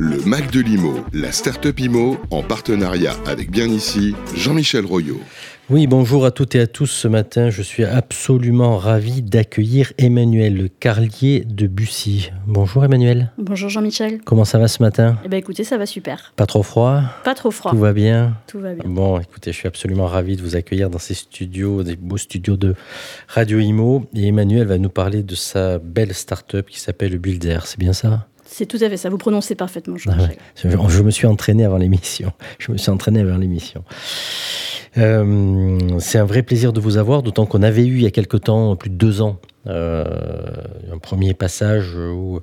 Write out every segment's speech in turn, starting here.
Le Mac de l'IMO, la start-up IMO, en partenariat avec Bien Ici, Jean-Michel Royot. Oui, bonjour à toutes et à tous. Ce matin, je suis absolument ravi d'accueillir Emmanuel Carlier de Bussy. Bonjour Emmanuel. Bonjour Jean-Michel. Comment ça va ce matin? Eh bien écoutez, ça va super. Pas trop froid? Pas trop froid. Tout va bien? Tout va bien. Bon, écoutez, je suis absolument ravi de vous accueillir dans ces studios, des beaux studios de Radio Imo. Et Emmanuel va nous parler de sa belle start-up qui s'appelle Builder. C'est bien ça? C'est tout à fait ça. Vous prononcez parfaitement, Ah Jean-Michel. ouais. je, je me suis entraîné avant l'émission. Je me suis entraîné avant l'émission. Euh, c'est un vrai plaisir de vous avoir, d'autant qu'on avait eu il y a quelque temps, plus de deux ans, euh, un premier passage où,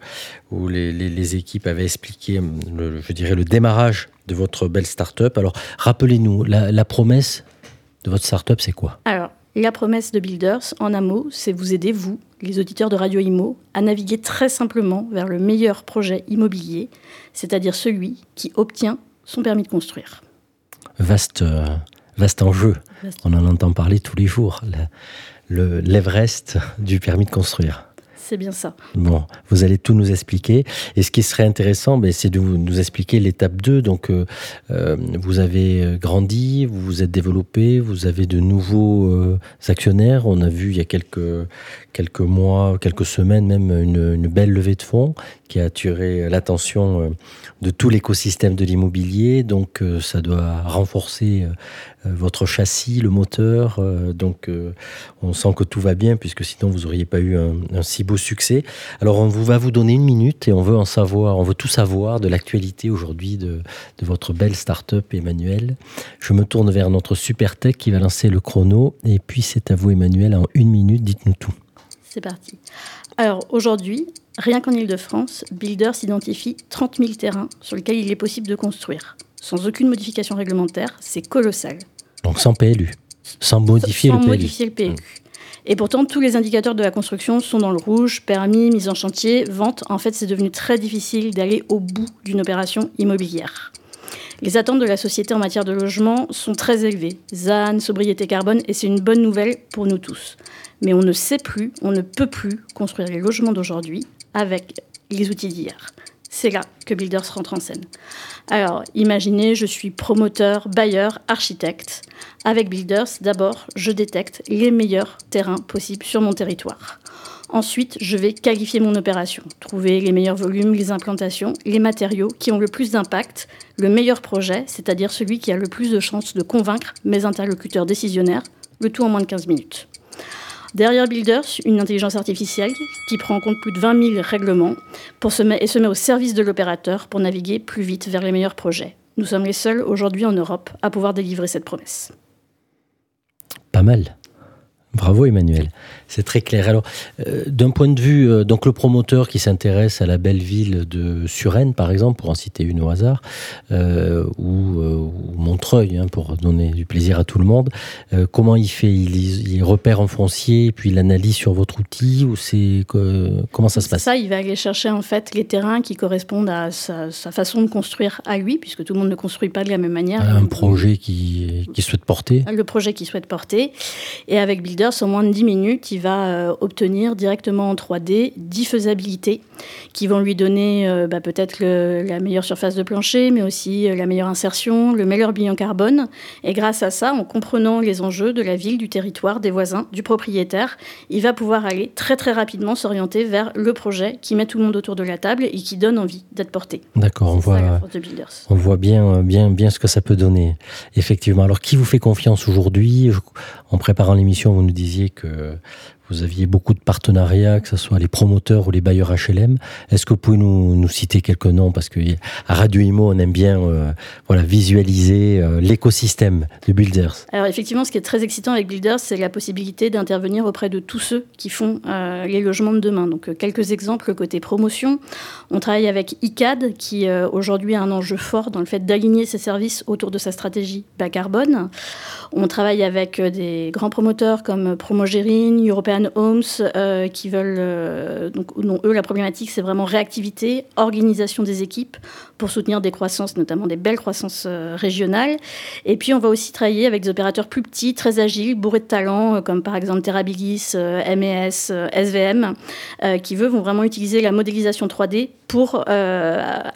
où les, les- les équipes avaient expliqué, le, je dirais, le démarrage de votre belle start-up. Alors, rappelez-nous, la, la promesse de votre start-up, c'est quoi? Alors, la promesse de Builders, en un mot, c'est vous aider, vous, les auditeurs de Radio Imo, à naviguer très simplement vers le meilleur projet immobilier, c'est-à-dire celui qui obtient son permis de construire. Vaste, euh, vaste enjeu. Vaste. On en entend parler tous les jours. Le- L'Everest du permis de construire. C'est bien ça. Bon, vous allez tout nous expliquer. Et ce qui serait intéressant, ben, c'est de vous- nous expliquer l'étape 2. Donc, euh, euh, vous avez euh, grandi, vous vous êtes développé, vous avez de nouveaux actionnaires. On a vu il y a quelques, quelques mois, quelques semaines même, une, belle levée de fonds qui a attiré l'attention de tout l'écosystème de l'immobilier. Donc, ça doit renforcer votre châssis, le moteur. donc, on sent que tout va bien, puisque sinon vous n'auriez pas eu un, un si beau succès. Alors, on vous va vous donner une minute et on veut en savoir, on veut tout savoir de l'actualité aujourd'hui de, de votre belle start-up, Emmanuel. Je me tourne vers notre super tech qui va lancer le chrono. Et puis, c'est à vous, Emmanuel, en une minute, dites-nous tout. C'est parti. Alors, aujourd'hui, rien qu'en Ile-de-France, Builders identifie 30 000 terrains sur lesquels il est possible de construire. Sans aucune modification réglementaire, c'est colossal. Donc, sans PLU, sans modifier sans le PLU. modifier le PLU. Et pourtant, tous les indicateurs de la construction sont dans le rouge, permis, mise en chantier, vente. En fait, c'est devenu très difficile d'aller au bout d'une opération immobilière. Les attentes de la société en matière de logement sont très élevées. ZAN, sobriété carbone, et c'est une bonne nouvelle pour nous tous. Mais on ne sait plus, on ne peut plus construire les logements d'aujourd'hui avec les outils d'hier. C'est là que Builders rentre en scène. Alors, imaginez, je suis promoteur, bailleur, architecte. Avec Builders, d'abord, je détecte les meilleurs terrains possibles sur mon territoire. Ensuite, je vais qualifier mon opération, trouver les meilleurs volumes, les implantations, les matériaux qui ont le plus d'impact, le meilleur projet, c'est-à-dire celui qui a le plus de chances de convaincre mes interlocuteurs décisionnaires, le tout en moins de 15 minutes. Derrière Builders, une intelligence artificielle qui prend en compte plus de 20 000 règlements et se met au service de l'opérateur pour naviguer plus vite vers les meilleurs projets. Nous sommes les seuls aujourd'hui en Europe à pouvoir délivrer cette promesse. Pas mal. Bravo Emmanuel, c'est très clair. Alors, euh, d'un point de vue, euh, donc le promoteur qui s'intéresse à la belle ville de Suresnes, par exemple, pour en citer une au hasard, euh, ou, ou Montreuil, hein, pour donner du plaisir à tout le monde, comment il fait? Il, il repère en foncier, puis il analyse sur votre outil, ou c'est comment ça se passe? Ça, il va aller chercher en fait les terrains qui correspondent à sa, sa façon de construire à lui, puisque tout le monde ne construit pas de la même manière. Un projet qui, qui souhaite porter le projet qu'il souhaite porter. Et avec En moins de 10 minutes, il va euh, obtenir directement en 3D 10 faisabilités qui vont lui donner euh, bah, peut-être la meilleure surface de plancher, mais aussi euh, la meilleure insertion, le meilleur bilan carbone. Et grâce à ça, en comprenant les enjeux de la ville, du territoire, des voisins, du propriétaire, il va pouvoir aller très très rapidement s'orienter vers le projet qui met tout le monde autour de la table et qui donne envie d'être porté. D'accord, on voit, on bien, bien, bien ce que ça peut donner. Effectivement. Alors, qui vous fait confiance aujourd'hui En préparant l'émission, vous nous disiez que vous aviez beaucoup de partenariats, que ce soit les promoteurs ou les bailleurs HLM. Est-ce que vous pouvez nous, citer quelques noms? Parce que à Radio Imo, on aime bien euh, voilà, visualiser euh, l'écosystème de Builders. Alors effectivement, ce qui est très excitant avec Builders, c'est la possibilité d'intervenir auprès de tous ceux qui font euh, les logements de demain. Donc euh, quelques exemples côté promotion. On travaille avec ICAD, qui euh, aujourd'hui a un enjeu fort dans le fait d'aligner ses services autour de sa stratégie bas carbone. On travaille avec euh, des grands promoteurs comme Promogérine, European Alan Holmes, qui veulent, donc, non, eux, la problématique, c'est vraiment réactivité, organisation des équipes pour soutenir des croissances, notamment des belles croissances régionales. Et puis, on va aussi travailler avec des opérateurs plus petits, très agiles, bourrés de talents, comme par exemple Terabilis, MES, SVM, qui, vont vraiment utiliser la modélisation 3D pour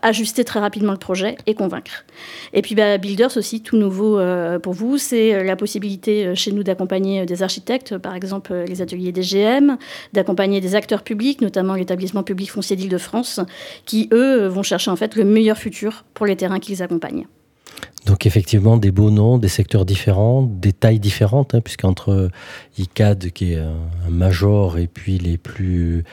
ajuster très rapidement le projet et convaincre. Et puis bah, Builders aussi, tout nouveau euh, pour vous, c'est euh, la possibilité euh, chez nous d'accompagner des architectes, par exemple les ateliers des GM, d'accompagner des acteurs publics, notamment l'établissement public foncier d'Île-de-France, qui eux vont chercher en fait le meilleur futur pour les terrains qu'ils accompagnent. Donc effectivement, des beaux noms, des secteurs différents, des tailles différentes, hein, puisqu'entre ICAD, qui est un major, et puis les plus,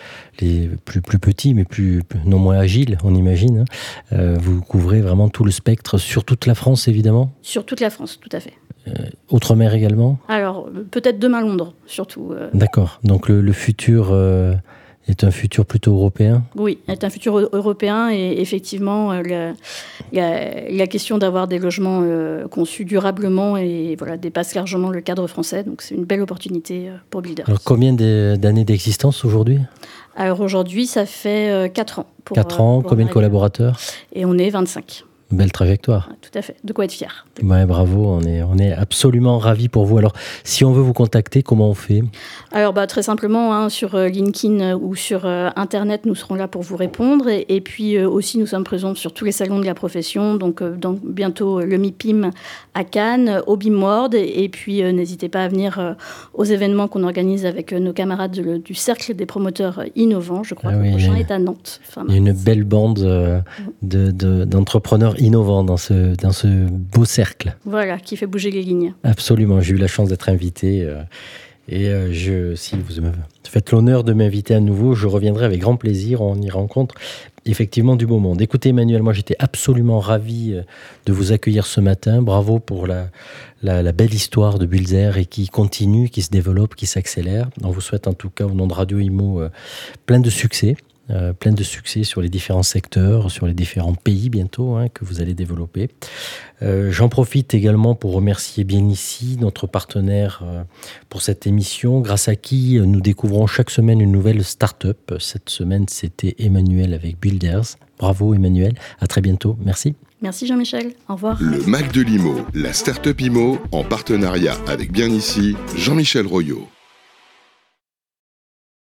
les plus, plus petits, mais plus, non moins agiles, on imagine, hein, euh, vous couvrez vraiment tout le spectre sur toute la France, évidemment? Sur toute la France, tout à fait. Euh, Outre-mer également? Alors, peut-être demain Londres, surtout. Euh. D'accord. Donc le, le futur est un futur plutôt européen Oui, est un futur européen et effectivement, euh, la, question d'avoir des logements euh, conçus durablement et voilà, dépasse largement le cadre français. Donc c'est une belle opportunité euh, pour Builders. Alors combien d'années d'existence aujourd'hui? Alors aujourd'hui, ça fait 4 ans. 4 ans, combien de collaborateurs? Et on est 25. Belle trajectoire. Tout à fait. De quoi être fier. Ouais, bravo. On est, on est absolument ravis pour vous. Alors, si on veut vous contacter, comment on fait? Alors, bah, très simplement, hein, sur euh, LinkedIn ou sur euh, Internet, nous serons là pour vous répondre. Et, puis euh, aussi, nous sommes présents sur tous les salons de la profession. Donc, bientôt le MIPIM à Cannes, au BIMWORD. Et, puis, n'hésitez pas à venir aux événements qu'on organise avec nos camarades du Cercle des promoteurs innovants. Je crois ah que le prochain est à Nantes. Il y a une belle bande d'entrepreneurs innovant dans ce, dans ce beau cercle. Voilà, qui fait bouger les lignes. Absolument, j'ai eu la chance d'être invité. Euh, et euh, je, si vous me faites l'honneur de m'inviter à nouveau, je reviendrai avec grand plaisir. On y rencontre effectivement du beau monde. Écoutez Emmanuel, moi j'étais absolument ravi euh, de vous accueillir ce matin. Bravo pour la, la, belle histoire de Bulzer et qui continue, qui se développe, qui s'accélère. On vous souhaite en tout cas au nom de Radio Imo plein de succès. Euh, plein de succès sur les différents secteurs, sur les différents pays bientôt hein, que vous allez développer. Euh, j'en profite également pour remercier bien ici notre partenaire euh, pour cette émission, grâce à qui nous découvrons chaque semaine une nouvelle start-up. Cette semaine, c'était Emmanuel avec Builders. Bravo Emmanuel, à très bientôt. Merci. Merci Jean-Michel, au revoir. Le Mac de l'IMO, la start-up IMO, en partenariat avec bien ici, Jean-Michel Royot.